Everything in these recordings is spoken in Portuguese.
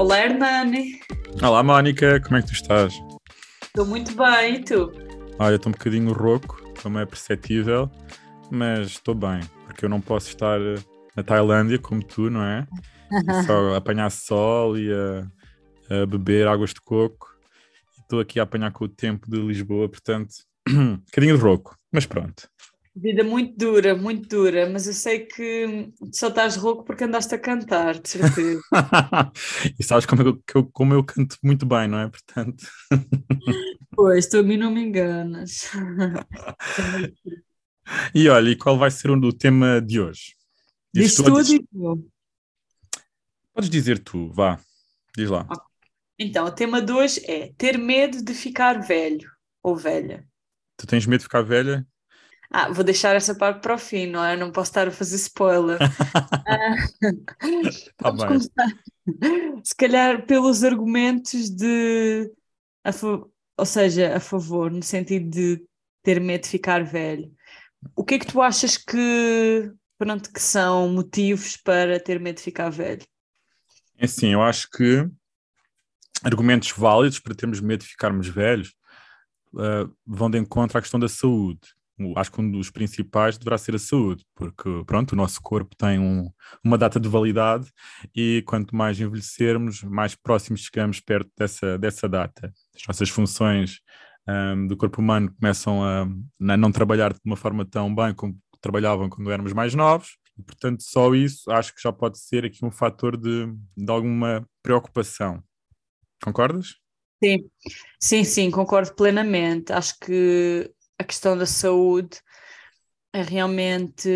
Olá, Hernani. Olá, Mónica, como é que tu estás? Estou muito bem, e tu? Olha, estou um bocadinho rouco, como é perceptível, mas estou bem, porque eu não posso estar eh, na Tailândia como tu, não é? E só apanhar sol e a, a beber águas de coco. Estou aqui a apanhar com o tempo de Lisboa, portanto, um bocadinho de rouco, mas pronto. Vida muito dura, muito dura, mas eu sei que só estás rouco porque andaste a cantar, de certeza. e sabes como eu, eu- como eu canto muito bem, não é? Portanto, pois, tu a mim não me enganas. e olha, e qual vai ser o, tema de hoje? Diz tu tu ou diz-? Podes dizer tu, vá, diz lá. Então, o tema de hoje é ter medo de ficar velho ou velha. Tu tens medo de ficar velha? Ah, vou deixar essa parte para o fim, não é? Não posso estar a fazer spoiler. Ah, Tá começar, se calhar, pelos argumentos de, ou seja, a favor, no sentido de ter medo de ficar velho. O que é que tu achas que, pronto, que são motivos para ter medo de ficar velho? É assim, eu acho que argumentos válidos para termos medo de ficarmos velhos eh, vão de encontro à questão da saúde. Acho que um dos principais deverá ser a saúde, porque pronto, o nosso corpo tem um- uma data de validade e quanto mais envelhecermos, mais próximos chegamos perto dessa, dessa data. As nossas funções ahm, do corpo humano começam a, a não trabalhar de uma forma tão bem como trabalhavam quando éramos mais novos, e portanto só isso acho que já pode ser aqui um fator de, de alguma preocupação. Concordas? Sim, sim, sim, concordo plenamente. Acho que a questão da saúde é realmente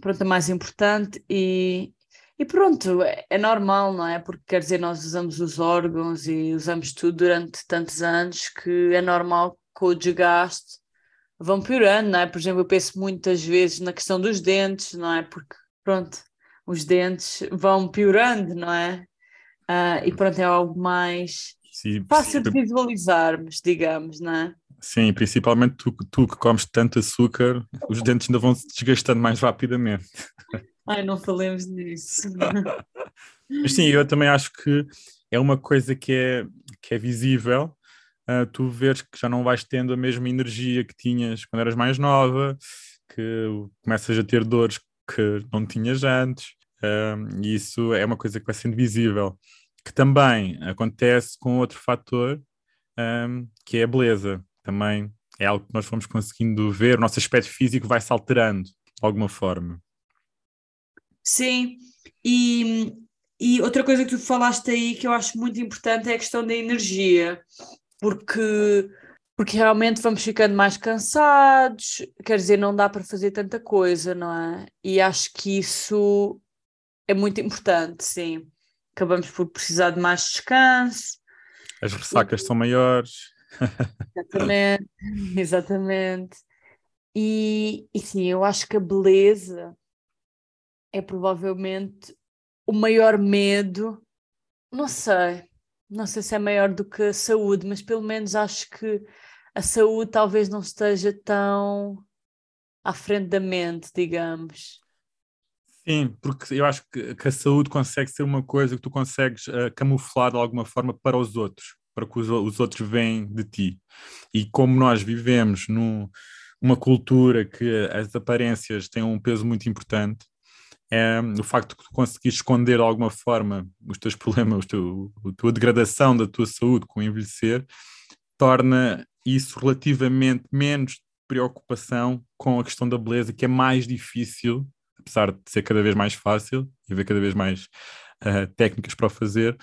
pronto, a mais importante e, e pronto, é, é normal, não é? Porque quer dizer, nós usamos os órgãos e usamos tudo durante tantos anos que é normal que com o desgaste vão piorando, não é? Por exemplo, eu penso muitas vezes na questão dos dentes, não é? Porque pronto, os dentes vão piorando, não é? Ah, e pronto, é algo mais Sim, fácil de visualizarmos, digamos, não é? Sim, principalmente tu, tu que comes tanto açúcar, os dentes ainda vão se desgastando mais rapidamente. Ai, não falemos nisso. Mas sim, eu também acho que é uma coisa que é, que é visível. ah, tu vês que já não vais tendo a mesma energia que tinhas quando eras mais nova, que começas a ter dores que não tinhas antes, ah, e isso é uma coisa que vai sendo visível. Que também acontece com outro fator, ah, que é a beleza. Também é algo que nós fomos conseguindo ver, o nosso aspecto físico vai se alterando de alguma forma. Sim, e, e outra coisa que tu falaste aí que eu acho muito importante é a questão da energia, porque, porque realmente vamos ficando mais cansados, quer dizer, não dá para fazer tanta coisa, não é? E acho que isso é muito importante, sim. Acabamos por precisar de mais descanso. As ressacas são maiores. Exatamente, exatamente. E, e sim, eu acho que a beleza é provavelmente o maior medo. Não sei, não sei se é maior do que a saúde, mas pelo menos acho que a saúde talvez não esteja tão à frente da mente, digamos. Sim, porque eu acho que, que a saúde consegue ser uma coisa que tu consegues eh, camuflar de alguma forma para os outros, para que os, os outros veem de ti. E como nós vivemos num- numa cultura que as aparências têm um peso muito importante, é, o facto de tu conseguires esconder de alguma forma os teus problemas, os teu, a tua degradação da tua saúde com envelhecer, torna isso relativamente menos preocupação com a questão da beleza, que é mais difícil apesar de ser cada vez mais fácil e haver cada vez mais ah, técnicas para o fazer,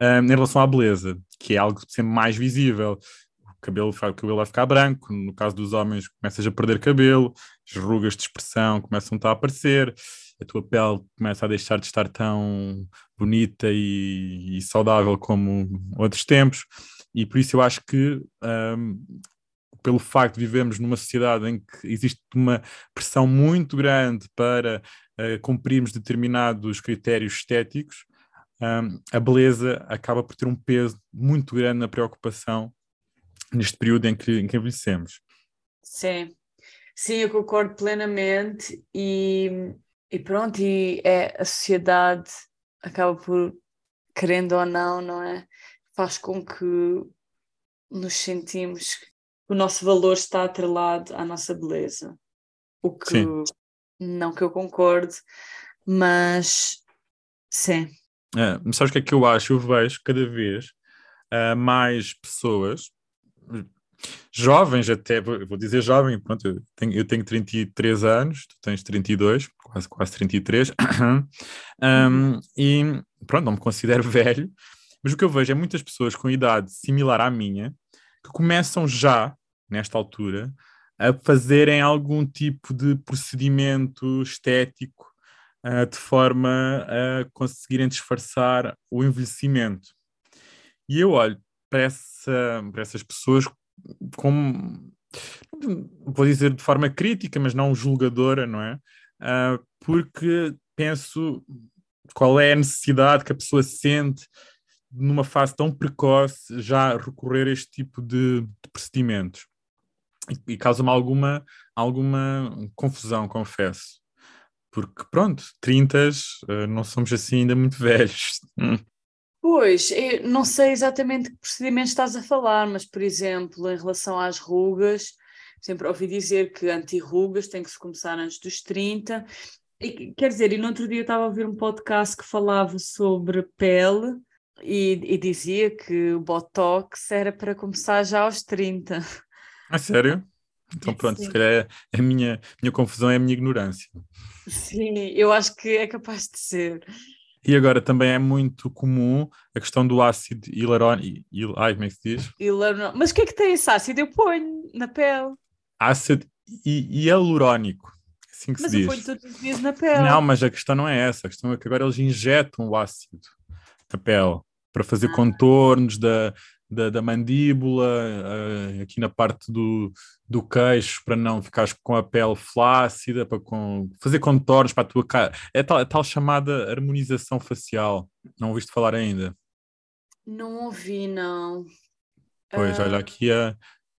ah, em relação à beleza, que é algo sempre mais visível. O cabelo, o cabelo vai ficar branco, no caso dos homens, começas a perder cabelo, as rugas de expressão começam a aparecer, a tua pele começa a deixar de estar tão bonita e, e saudável como outros tempos, e por isso eu acho que. ahm, pelo facto de vivemos numa sociedade em que existe uma pressão muito grande para uh, cumprirmos determinados critérios estéticos, um, a beleza acaba por ter um peso muito grande na preocupação neste período em que, em que envelhecemos. Sim, sim, eu concordo plenamente e, e pronto, e é, a sociedade acaba por querendo ou não, não é? Faz com que nos sentimos que o nosso valor está atrelado à nossa beleza. O que sim. não que eu concorde, mas sim. É, mas sabes o que é que eu acho? Eu vejo cada vez uh, mais pessoas, jovens até, vou dizer jovem, pronto, eu tenho, eu tenho 33 anos, tu tens 32, quase, quase 33, um, e pronto, não me considero velho, mas o que eu vejo é muitas pessoas com idade similar à minha que começam já, nesta altura, a fazerem algum tipo de procedimento estético uh, de forma a conseguirem disfarçar o envelhecimento. E eu olho para, essa, para essas pessoas como, vou dizer de forma crítica, mas não julgadora, não é? Uh, porque penso qual é a necessidade que a pessoa sente numa fase tão precoce, já recorrer a este tipo de, de procedimentos. E, e causa-me alguma, alguma confusão, confesso. Porque, pronto, 30 uh, eh, não somos assim ainda muito velhos. Pois, não sei exatamente que procedimento estás a falar, mas, por exemplo, em relação às rugas, sempre ouvi dizer que anti-rugas tem que se começar antes dos 30. E, quer dizer, e no outro dia eu estava a ouvir um podcast que falava sobre pele e, e, dizia que o Botox era para começar já aos 30. Ah, sério? Então pronto, Sim. se calhar é a minha, minha confusão é a minha ignorância. Sim, eu acho que é capaz de ser. E agora também é muito comum a questão do ácido hilarônico. Hil, ai, como é que se diz? Hilarônico. Mas o que é que tem esse ácido? Eu ponho na pele. Ácido hialurónico. Assim que mas se diz. Mas eu ponho todos os dias na pele. Não, mas a questão não é essa. A questão é que agora eles injetam o ácido na pele para fazer ah. contornos da, da, da mandíbula, uh, aqui na parte do, do queixo, para não ficares com a pele flácida, para com, fazer contornos para a tua cara. É tal, é tal chamada harmonização facial. Não ouviste falar ainda? Não ouvi, não. Pois, uh... olha, aqui a,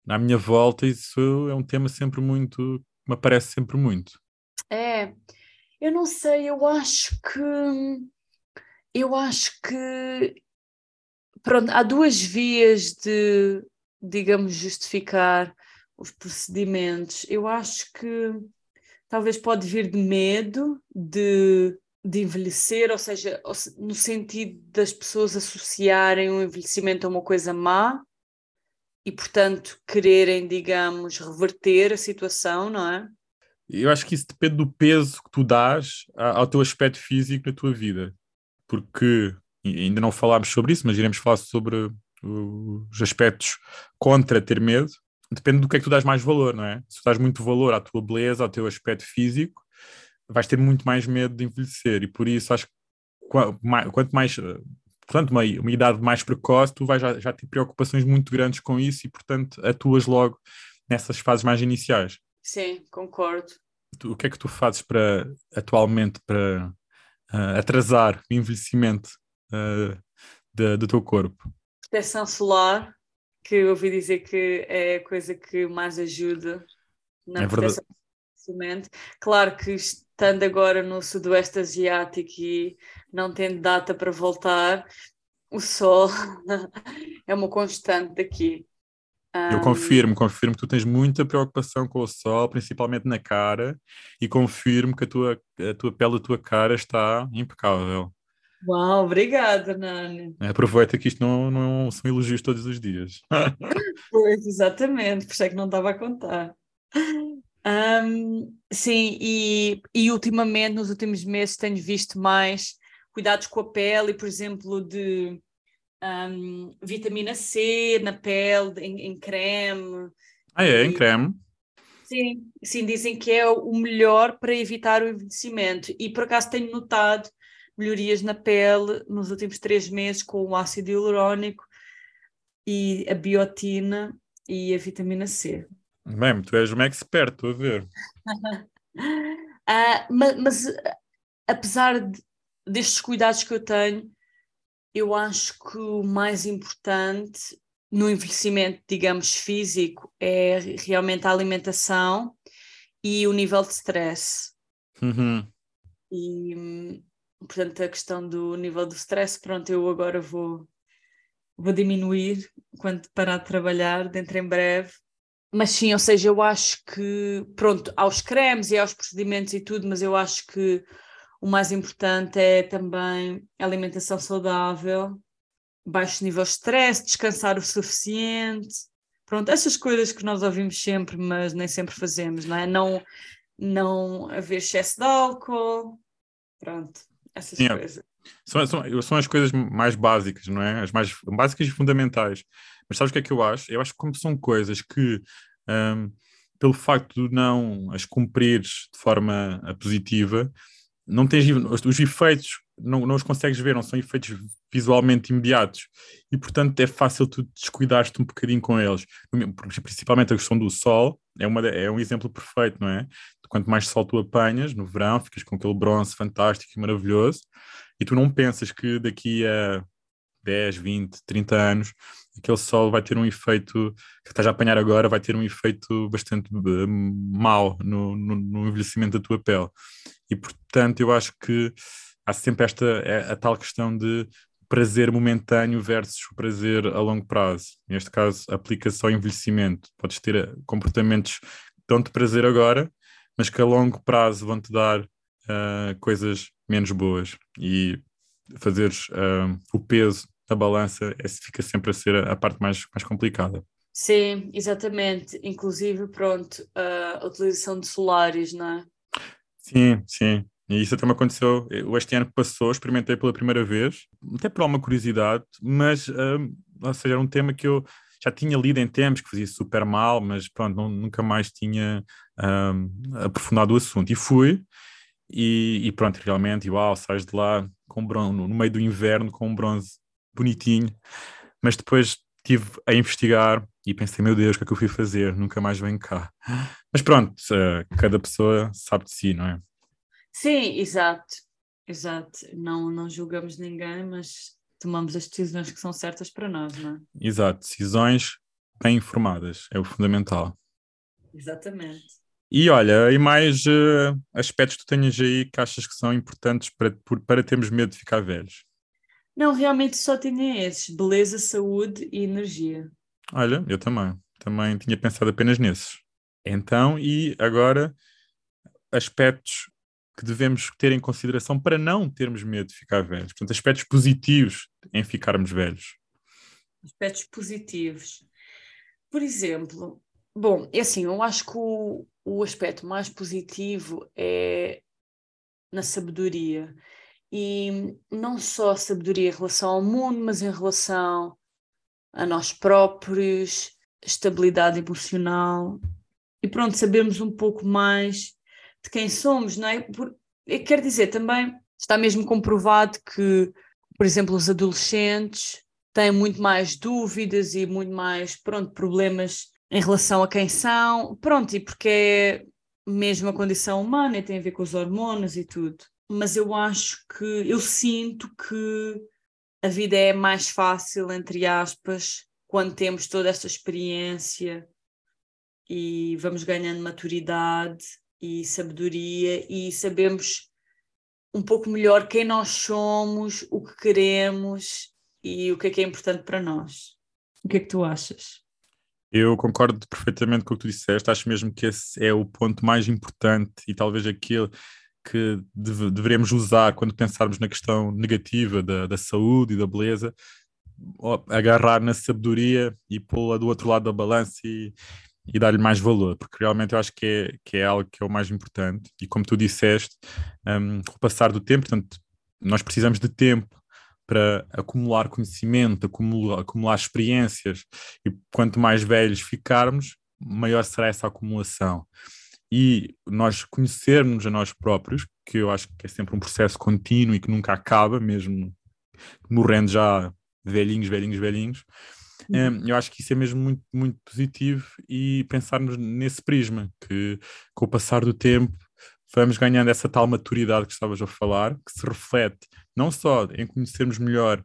à minha volta, isso é um tema sempre muito. me aparece sempre muito. É, eu não sei, eu acho que eu acho que pronto, há duas vias de, digamos, justificar os procedimentos. Eu acho que talvez pode vir de medo de, de envelhecer, ou seja, no sentido das pessoas associarem o envelhecimento a uma coisa má e, portanto, quererem, digamos, reverter a situação, não é? Eu acho que isso depende do peso que tu dás ao teu aspecto físico na tua vida porque ainda não falámos sobre isso, mas iremos falar sobre os aspectos contra ter medo. Depende do que é que tu dás mais valor, não é? Se tu dás muito valor à tua beleza, ao teu aspecto físico, vais ter muito mais medo de envelhecer. E por isso acho que quanto mais, portanto, uma, uma idade mais precoce, tu vais já, já ter preocupações muito grandes com isso e, portanto, atuas logo nessas fases mais iniciais. Sim, concordo. Tu, o que é que tu fazes para atualmente para uh, atrasar o envelhecimento uh, de, do teu corpo? Proteção solar, que eu ouvi dizer que é a coisa que mais ajuda na é proteção envelhecimento. Claro que estando agora no sudoeste asiático e não tendo data para voltar, o sol é uma constante daqui. Eu confirmo, confirmo que tu tens muita preocupação com o sol, principalmente na cara, e confirmo que a tua, a tua pele da tua cara está impecável. Uau, obrigada, Nani. Aproveita que isto não, não são elogios todos os dias. pois, exatamente, por isso é que não estava a contar. Um, sim, e, e ultimamente, nos últimos meses, tenho visto mais cuidados com a pele, por exemplo, de um, vitamina C na pele, em, em creme. Ah, é? Em creme? Sim, sim, dizem que é o melhor para evitar o envelhecimento. E por acaso tenho notado melhorias na pele nos últimos três meses com o ácido hialurónico e a biotina e a vitamina C. Bem, tu és uma expert, estou a ver. uh, mas, mas, apesar de, destes cuidados que eu tenho, eu acho que o mais importante no envelhecimento, digamos, físico é realmente a alimentação e o nível de stress. Uhum. E portanto, a questão do nível do stress, pronto, eu agora vou, vou diminuir quando parar de trabalhar, dentro em breve. Mas sim, ou seja, eu acho que, pronto, aos cremes e aos procedimentos e tudo, mas eu acho que o mais importante é também alimentação saudável, baixo nível de stress, descansar o suficiente. Pronto, essas coisas que nós ouvimos sempre, mas nem sempre fazemos, não é? Não, não haver excesso de álcool, pronto, essas Sim, é. coisas. São, são, são as coisas mais básicas, não é? As mais básicas e fundamentais. Mas sabes o que é que eu acho? Eu acho que como são coisas que, um, pelo facto de não as cumprires de forma positiva, não tens os, os efeitos, não, não os consegues ver, não são efeitos visualmente imediatos e, portanto, é fácil tu descuidares-te um bocadinho com eles. Principalmente a questão do sol é, uma, é um exemplo perfeito, não é? Quanto mais sol tu apanhas no verão, ficas com aquele bronze fantástico e maravilhoso e tu não pensas que daqui a 10, 20, 30 anos aquele sol vai ter um efeito que estás a apanhar agora, vai ter um efeito bastante uh, mau no, no, no, envelhecimento da tua pele. E portanto, eu acho que há sempre esta a, a tal questão de prazer momentâneo versus o prazer a longo prazo. Neste caso, aplica-se ao envelhecimento. Podes ter eh, comportamentos que dão-te prazer agora, mas que a longo prazo vão-te dar uh, coisas menos boas. E fazeres uh, o peso a balança essa fica sempre a ser a, a parte mais, mais complicada. Sim, exatamente. Inclusive, pronto, a utilização de solares, não é? Sim, sim. E isso até me aconteceu, este ano que passou, experimentei pela primeira vez, até por alguma curiosidade, mas, um, ou seja, era um tema que eu já tinha lido em tempos, que fazia super mal, mas pronto, não, nunca mais tinha um, aprofundado o assunto. E fui, e, e pronto, realmente, uau, sais de lá com bronze, no meio do inverno com um bronze bonitinho, mas depois estive a investigar e pensei, meu Deus, o que é que eu fui fazer? Nunca mais venho cá. Mas pronto, cada pessoa sabe de si, não é? Sim, exato, exato. Não, não julgamos ninguém, mas tomamos as decisões que são certas para nós, não é? Exato, decisões bem informadas, é o fundamental. Exatamente. E olha, e mais uh, aspectos que tu tenhas aí que achas que são importantes para, para termos medo de ficar velhos? Não, realmente só tinha esses: beleza, saúde e energia. Olha, eu também. Também tinha pensado apenas nesses. Então, e agora, aspectos que devemos ter em consideração para não termos medo de ficar velhos. Portanto, aspectos positivos em ficarmos velhos. Aspectos positivos. Por exemplo, bom, é assim, eu acho que o, o aspecto mais positivo é na sabedoria e não só sabedoria em relação ao mundo, mas em relação a nós próprios, estabilidade emocional e pronto, sabermos um pouco mais de quem somos, não é? Por, quer dizer, também está mesmo comprovado que, por exemplo, os adolescentes têm muito mais dúvidas e muito mais, pronto, problemas em relação a quem são, pronto, e porque é mesmo a condição humana e tem a ver com os hormonas e tudo mas eu acho que eu sinto que a vida é mais fácil, entre aspas, quando temos toda esta experiência e vamos ganhando maturidade e sabedoria e sabemos um pouco melhor quem nós somos, o que queremos e o que é que é importante para nós. O que é que tu achas? Eu concordo perfeitamente com o que tu disseste, acho mesmo que esse é o ponto mais importante e talvez aquele que deve, deveremos usar quando pensarmos na questão negativa da, da saúde e da beleza, agarrar na sabedoria e pô-la do outro lado da balança e, e dar-lhe mais valor, porque realmente eu acho que é, que é algo que é o mais importante. E como tu disseste, um, o passar do tempo, portanto, nós precisamos de tempo para acumular conhecimento, acumular, acumular experiências, e quanto mais velhos ficarmos, maior será essa acumulação e nós conhecermos a nós próprios, que eu acho que é sempre um processo contínuo e que nunca acaba, mesmo morrendo já velhinhos, velhinhos, velhinhos. Uhum. Um, eu acho que isso é mesmo muito, muito positivo e pensarmos nesse prisma, que com o passar do tempo vamos ganhando essa tal maturidade que estavas a falar, que se reflete não só em conhecermos melhor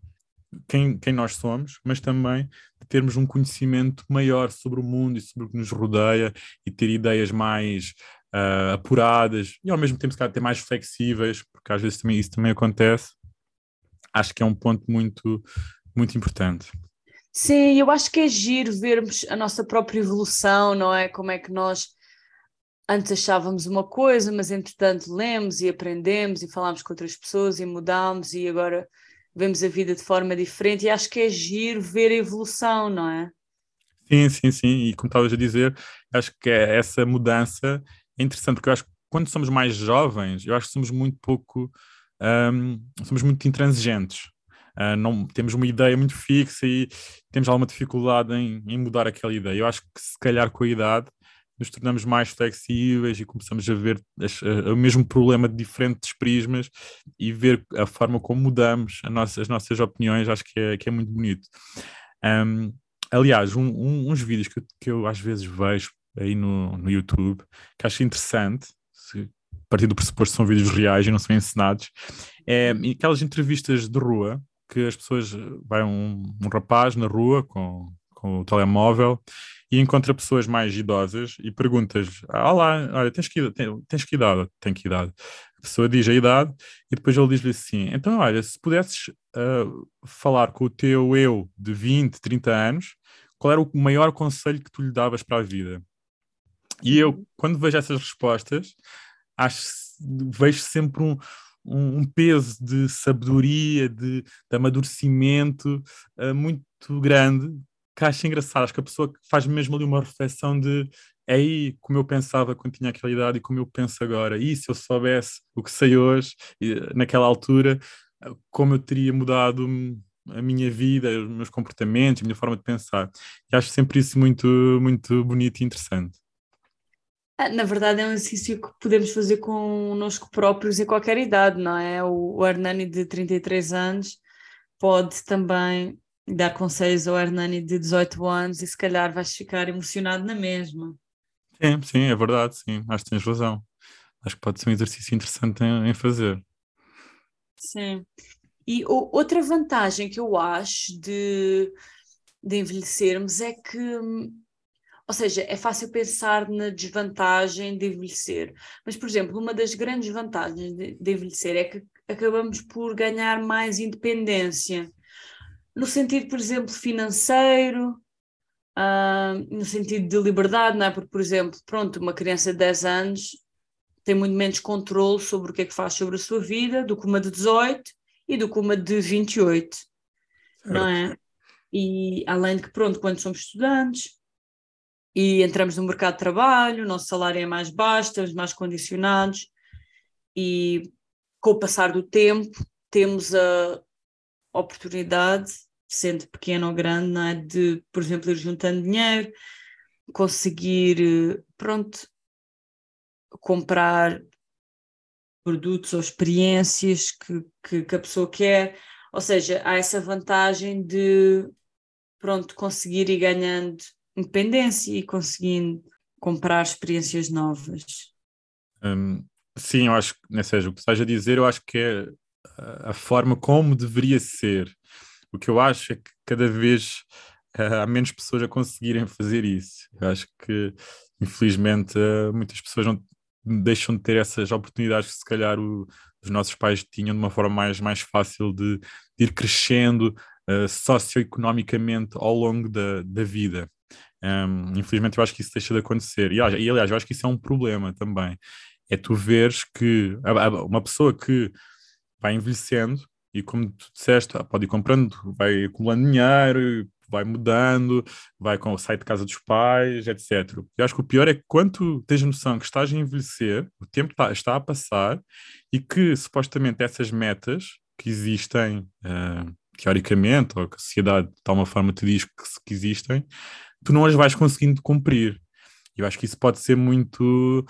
quem, quem nós somos, mas também de termos um conhecimento maior sobre o mundo e sobre o que nos rodeia e ter ideias mais uh, apuradas e ao mesmo tempo se calhar até mais flexíveis, porque às vezes também isso também acontece. Acho que é um ponto muito, muito importante. Sim, eu acho que é giro vermos a nossa própria evolução, não é? Como é que nós antes achávamos uma coisa, mas entretanto lemos e aprendemos e falámos com outras pessoas e mudámos e agora vemos a vida de forma diferente e acho que é giro ver a evolução, não é? Sim, sim, sim. E como estavas a dizer, acho que é essa mudança é interessante, porque eu acho que quando somos mais jovens, eu acho que somos muito pouco, um, somos muito intransigentes. Uh, não, temos uma ideia muito fixa e temos alguma dificuldade em, em, mudar aquela ideia. Eu acho que se calhar com a idade nos tornamos mais flexíveis e começamos a ver as, a, o mesmo problema de diferentes prismas e ver a forma como mudamos nossa, as nossas opiniões, acho que é, que é muito bonito. Um, aliás, um, um, uns vídeos que eu, que eu às vezes vejo aí no, no YouTube, que acho interessante, se, a partir do pressuposto são vídeos reais e não são encenados, é aquelas entrevistas de rua que as pessoas, vai um, um rapaz na rua com, com o telemóvel e encontra pessoas mais idosas e perguntas: ah, Olá, olha, tens que, tens que idade? Tem que idade. A pessoa diz a idade e depois ele diz-lhe assim: Então, olha, se pudesses uh, falar com o teu eu de 20, 30 anos, qual era o maior conselho que tu lhe davas para a vida? E eu, uhum. quando vejo essas respostas, acho, vejo sempre um, um, um peso de sabedoria, de, de amadurecimento uh, muito grande, que acho engraçado. Acho que a pessoa faz mesmo ali uma reflexão de é aí como eu pensava quando tinha aquela idade e como eu penso agora. E se eu soubesse o que sei hoje, naquela altura, como eu teria mudado a minha vida, os meus comportamentos, a minha forma de pensar. E acho sempre isso muito, muito bonito e interessante. Ah, na verdade, é um exercício que podemos fazer connosco próprios em qualquer idade, não é? O, Hernani de 33 anos pode também dar conselhos ao Hernani de 18 anos e se calhar vais ficar emocionado na mesma. Sim, sim, é verdade, sim, acho que tens razão. Acho que pode ser um exercício interessante em, em fazer. Sim. E o, outra vantagem que eu acho de, de envelhecermos é que hum, ou seja, é fácil pensar na desvantagem de envelhecer. Mas, por exemplo, uma das grandes vantagens de, de envelhecer é que acabamos por ganhar mais independência. No sentido, por exemplo, financeiro, uh, no sentido de liberdade, não é? Porque, por exemplo, pronto, uma criança de 10 anos tem muito menos controle sobre o que é que faz sobre a sua vida do que uma de 18 e do que uma de 28, certo. não é? E além de que, pronto, quando somos estudantes, e entramos no mercado de trabalho, o nosso salário é mais baixo, estamos mais condicionados e com o passar do tempo temos a oportunidade, sendo pequena ou grande, é? de, por exemplo, ir juntando dinheiro, conseguir, pronto, comprar produtos ou experiências que, que, que a pessoa quer, ou seja, há essa vantagem de, pronto, conseguir ir ganhando independência e conseguindo comprar experiências novas. Um, sim, eu acho que, não seja, o que estás a dizer, eu acho que é a forma como deveria ser. O que eu acho é que cada vez uh, há menos pessoas a conseguirem fazer isso. Eu acho que, infelizmente, uh, muitas pessoas não deixam de ter essas oportunidades que, se calhar, o, os nossos pais tinham de uma forma mais, mais fácil de, de ir crescendo uh, socioeconomicamente ao longo da, da vida. Um, infelizmente, eu acho que isso deixa de acontecer. E, aliás, eu acho que isso é um problema também. É tu veres que uma pessoa que vai envelhecendo e, como tu disseste, pode ir comprando, vai acumulando dinheiro, vai mudando, vai com, sai de casa dos pais, etc. Eu acho que o pior é que quando tu tens noção que estás a envelhecer, o tempo está, está a passar e que supostamente essas metas que existem uh, teoricamente, ou que a sociedade de tal uma forma te diz que, que existem, tu não as vais conseguindo cumprir. Eu acho que isso pode ser muito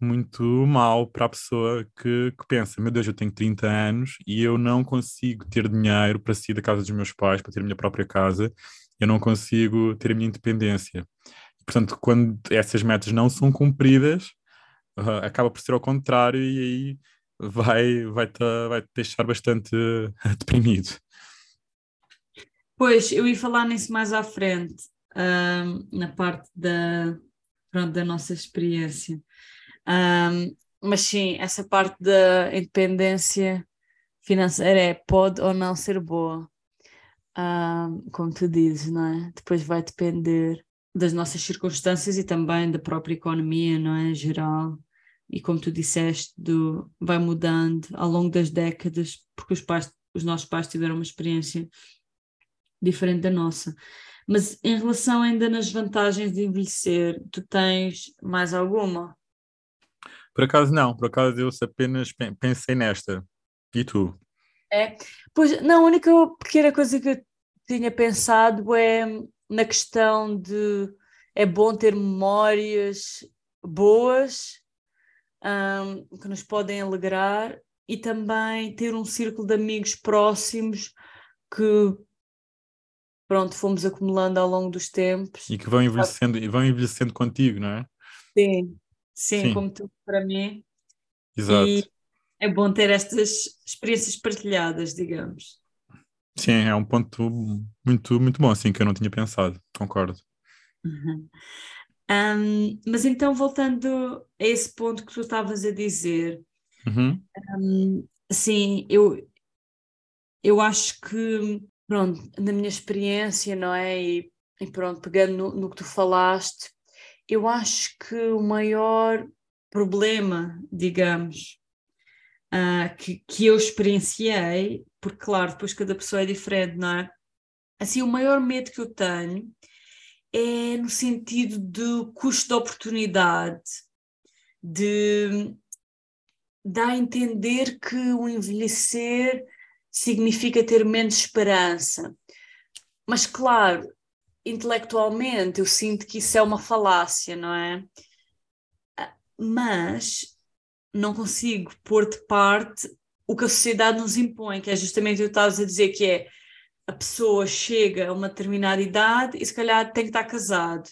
muito mal para a pessoa que, que, pensa, meu Deus, eu tenho 30 anos e eu não consigo ter dinheiro para sair da casa dos meus pais, para ter a minha própria casa, eu não consigo ter a minha independência. Portanto, quando essas metas não são cumpridas, uh, acaba por ser ao contrário e aí vai, vai, te, vai te deixar bastante deprimido. Pois, eu ia falar nisso mais à frente, na parte da, pronto, da nossa experiência. Um, mas sim, essa parte da independência financeira é pode ou não ser boa. Um, como tu dizes, não é? Depois vai depender das nossas circunstâncias e também da própria economia, não é? Geral. E como tu disseste, do, vai mudando ao longo das décadas, porque os, pais, os nossos pais tiveram uma experiência diferente da nossa. Mas em relação ainda nas vantagens de envelhecer, tu tens mais alguma? Por acaso não, por acaso eu apenas pensei nesta. E tu? É, pois não, a única pequena coisa que eu tinha pensado é na questão de é bom ter memórias boas um, que nos podem alegrar e também ter um círculo de amigos próximos que pronto, fomos acumulando ao longo dos tempos. E que vão envelhecendo, e vão envelhecendo contigo, não é? Sim, sim, sim. como tu para mim. Exato. E é bom ter estas experiências partilhadas, digamos. Sim, é um ponto muito, muito bom, assim, que eu não tinha pensado, concordo. Uhum. Um, mas então, voltando a esse ponto que tu estavas a dizer, uhum. um, assim, eu, eu acho que pronto, na minha experiência, não é? E, e pronto, pegando no, no, que tu falaste, eu acho que o maior problema, digamos, uh, que, que eu experienciei, porque claro, depois cada pessoa é diferente, não é? Assim, o maior medo que eu tenho é no sentido de custo de oportunidade, de dar a entender que o envelhecer significa ter menos esperança. Mas, claro, intelectualmente eu sinto que isso é uma falácia, não é? Mas não consigo pôr de parte o que a sociedade nos impõe, que é justamente o que estavas a dizer, que é a pessoa chega a uma determinada idade e se calhar tem que estar casado.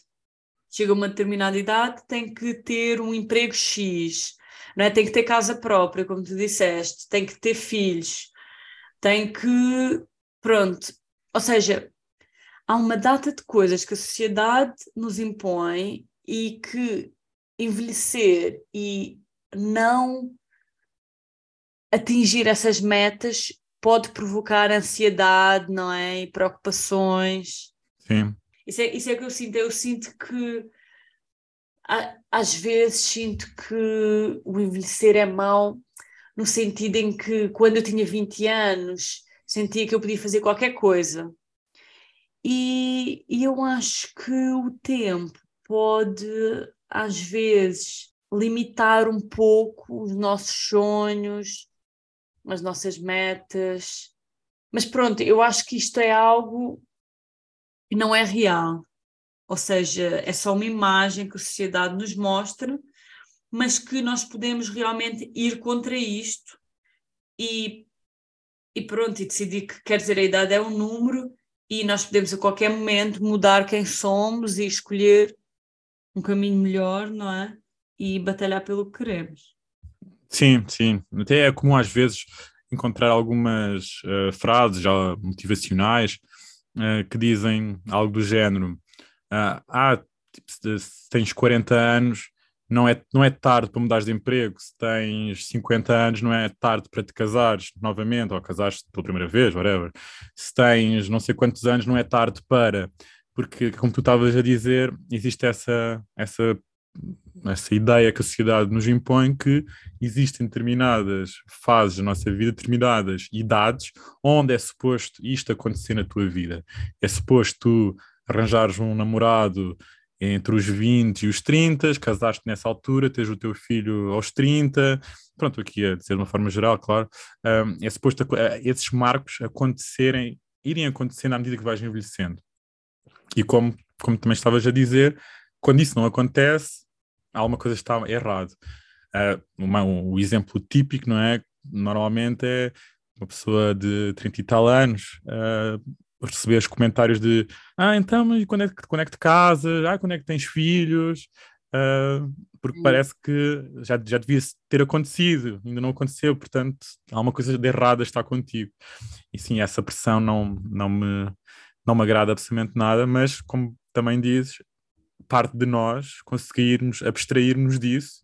Chega a uma determinada idade, tem que ter um emprego X, não é? tem que ter casa própria, como tu disseste, tem que ter filhos, tem que. Pronto. Ou seja, há uma data de coisas que a sociedade nos impõe e que envelhecer e não atingir essas metas pode provocar ansiedade, não é? E preocupações. Sim. Isso é, isso é que eu sinto. Eu sinto que às vezes sinto que o envelhecer é mau no sentido em que quando eu tinha 20 anos sentia que eu podia fazer qualquer coisa. E, e eu acho que o tempo pode, às vezes, limitar um pouco os nossos sonhos, as nossas metas. Mas pronto, eu acho que isto é algo que não é real. Ou seja, é só uma imagem que a sociedade nos mostra mas que nós podemos realmente ir contra isto e, e pronto, e decidir que quer dizer a idade é um número e nós podemos a qualquer momento mudar quem somos e escolher um caminho melhor, não é? E batalhar pelo que queremos. Sim, sim. Até é comum às vezes encontrar algumas uh, frases já motivacionais uh, que dizem algo do género: uh, Ah, tipo, se, tens 40 anos, não é, não é tarde para mudares de emprego, se tens 50 anos, não é tarde para te casares novamente, ou casares pela primeira vez, whatever. Se tens não sei quantos anos, não é tarde para. Porque, como tu estavas a dizer, existe essa, essa, essa ideia que a sociedade nos impõe que existem determinadas fases da nossa vida, determinadas idades, onde é suposto isto acontecer na tua vida. É suposto tu arranjares um namorado entre os 20 e os 30, casaste nessa altura, tens o teu filho aos 30, pronto, aqui a dizer de uma forma geral, claro, um, é suposto uh, esses marcos acontecerem, irem acontecendo à medida que vais envelhecendo. E como, como também estavas a dizer, quando isso não acontece, alguma coisa está errado. Uh, uma, um, o exemplo típico, não é? Normalmente é uma pessoa de 30 e tal anos uh, receber os comentários de ah, então, mas quando é, que, quando é que te casas? Ah, quando é que tens filhos? Uh, porque parece que já, já devia ter acontecido, ainda não aconteceu, portanto, alguma coisa de errada está contigo. E sim, essa pressão não, não, me, não me agrada absolutamente nada, mas como também dizes, parte de nós conseguirmos abstrairmos disso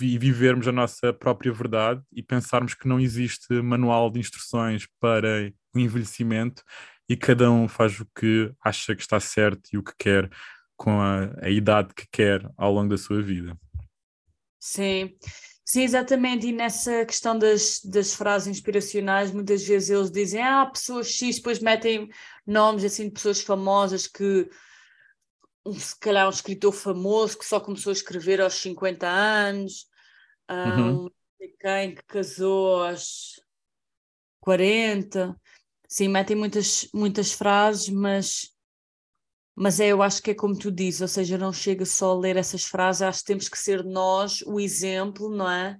e vivermos a nossa própria verdade e pensarmos que não existe manual de instruções para o envelhecimento e cada um faz o que acha que está certo e o que quer com a, a idade que quer ao longo da sua vida. Sim, sim, exatamente. E nessa questão das, das frases inspiracionais, muitas vezes eles dizem, ah, pessoas X, depois metem nomes assim de pessoas famosas que se calhar um escritor famoso que só começou a escrever aos 50 anos, uhum. um, quem que casou aos 40. Sim, metem muitas, muitas frases, mas, mas é, eu acho que é como tu dizes, ou seja, não chega só a ler essas frases, acho que temos que ser nós o exemplo, não é?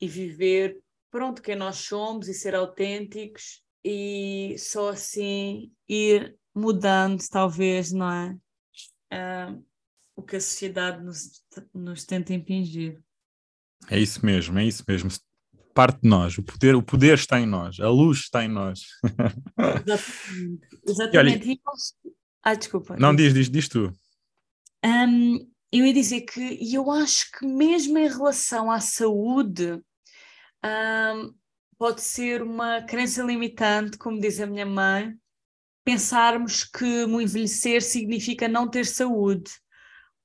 E viver, pronto, quem nós somos e ser autênticos e só assim ir mudando, talvez, não é? uh, o que a sociedade nos, nos tenta impingir. É isso mesmo, é isso mesmo. Parte de nós, o poder, o poder está em nós, a luz está em nós. Exatamente. Exatamente. E olha, ah, desculpa. Não, diz, diz, diz tu. Um, eu ia dizer que eu acho que mesmo em relação à saúde um, pode ser uma crença limitante, como diz a minha mãe, pensarmos que o envelhecer significa não ter saúde,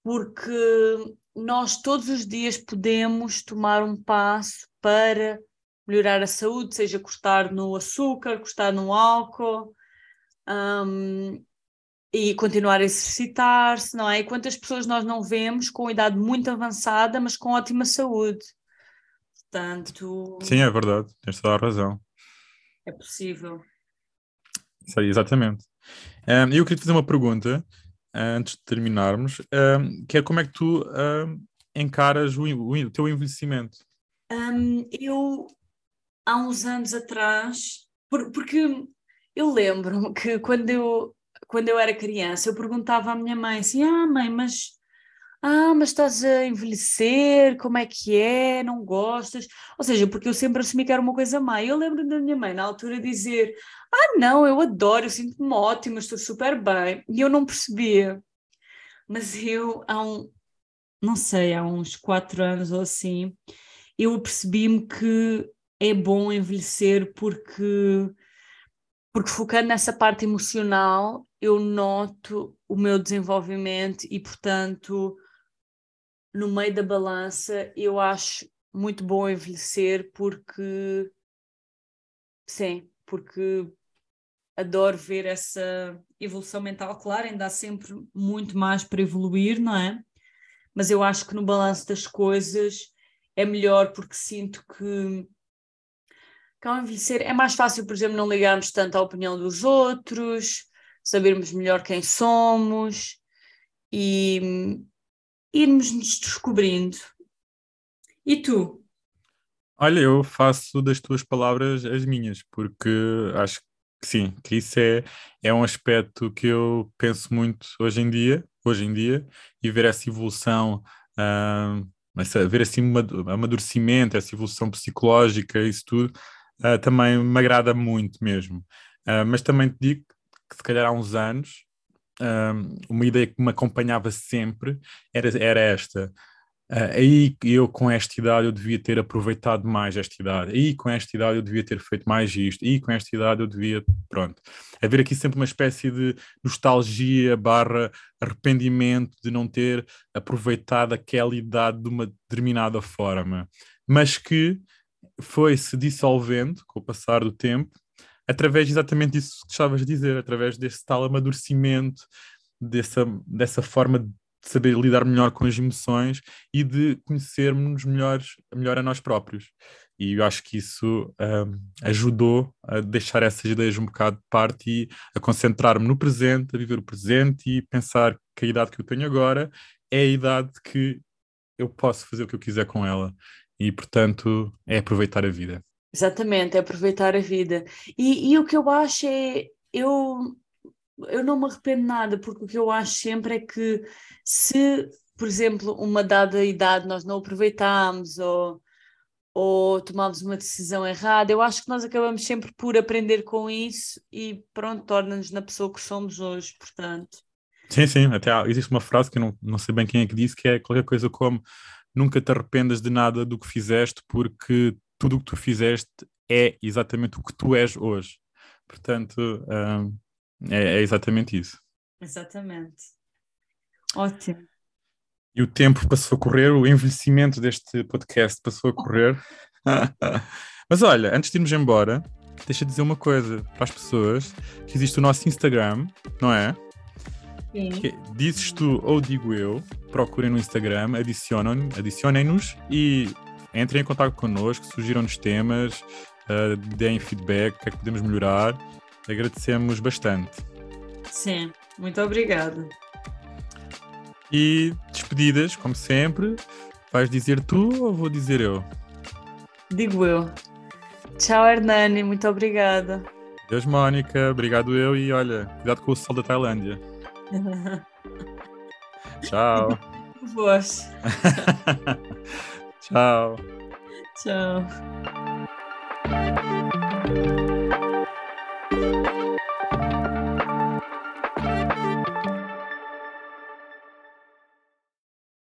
porque nós todos os dias podemos tomar um passo para melhorar a saúde, seja cortar no açúcar, cortar no álcool um, e continuar a exercitar-se, não é? E quantas pessoas nós não vemos com idade muito avançada, mas com ótima saúde? Portanto. Sim, é verdade, tens toda a razão. É possível. Isso aí, exatamente. Um, eu queria te fazer uma pergunta antes de terminarmos, um, que é como é que tu um, encaras o, o, o, teu envelhecimento? Eu, há uns anos atrás, por, porque eu lembro-me que quando eu, quando eu era criança, eu perguntava à minha mãe assim, ah mãe, mas ah, mas estás a envelhecer, como é que é? Não gostas? Ou seja, porque eu sempre assumi que era uma coisa má. Eu lembro da minha mãe na altura dizer: Ah, não, eu adoro, eu sinto-me ótima, estou super bem. E eu não percebia. Mas eu, há um, não sei, há uns quatro anos ou assim, eu percebi-me que é bom envelhecer porque, porque focando nessa parte emocional, eu noto o meu desenvolvimento e, portanto, no meio da balança, eu acho muito bom envelhecer porque sim, porque adoro ver essa evolução mental. Claro, ainda há sempre muito mais para evoluir, não é? Mas eu acho que no balanço das coisas é melhor porque sinto que, que ao envelhecer é mais fácil, por exemplo, não ligarmos tanto à opinião dos outros, sabermos melhor quem somos e, irmos nos descobrindo. E tu? Olha, eu faço das tuas palavras as minhas, porque acho que sim, que isso é, é um aspecto que eu penso muito hoje em dia, hoje em dia, e ver essa evolução, uh, essa, ver esse amadurecimento, essa evolução psicológica, isso tudo, uh, também me agrada muito mesmo. Uh, mas também te digo que se calhar há uns anos uma ideia que me acompanhava sempre era, era esta. Uh, aí eu com esta idade eu devia ter aproveitado mais esta idade, aí com esta idade eu devia ter feito mais isto, aí com esta idade eu devia, pronto. Haver aqui sempre uma espécie de nostalgia barra arrependimento de não ter aproveitado aquela idade de uma determinada forma, mas que foi se dissolvendo com o passar do tempo através exatamente disso que estavas a dizer, através desse tal amadurecimento, dessa, dessa forma de saber lidar melhor com as emoções e de conhecermos melhor, melhor a nós próprios. E eu acho que isso um, ajudou a deixar essas ideias um bocado de parte e a concentrar-me no presente, a viver o presente e pensar que a idade que eu tenho agora é a idade que eu posso fazer o que eu quiser com ela. E, portanto, é aproveitar a vida. Exatamente, é aproveitar a vida. E, e o que eu acho é, eu, eu não me arrependo nada, porque o que eu acho sempre é que se, por exemplo, uma dada idade nós não aproveitámos ou, ou tomámos uma decisão errada, eu acho que nós acabamos sempre por aprender com isso e pronto, torna-nos na pessoa que somos hoje, portanto. Sim, sim, até há, existe uma frase que eu não, não sei bem quem é que disse, que é qualquer coisa como nunca te arrependas de nada do que fizeste, porque tudo o que tu fizeste é exatamente o que tu és hoje. Portanto, um, é, é exatamente isso. Exatamente. Ótimo. E o tempo passou a correr, o envelhecimento deste podcast passou a correr. Mas olha, antes de irmos embora, deixa dizer uma coisa para as pessoas: que existe o nosso Instagram, não é? Sim. Que é, dizes tu ou digo eu, procurem no Instagram, adicionem-nos adicionem e entrem em contato connosco, sugiram-nos temas, uh, deem feedback, o que é que podemos melhorar. Agradecemos bastante. Sim, muito obrigada. E despedidas, como sempre, vais dizer tu ou vou dizer eu? Digo eu. Tchau, Hernani, muito obrigada. Deus, Mónica, obrigado eu e olha, cuidado com o sol da Tailândia. Tchau. Voz. Tchau. Tchau.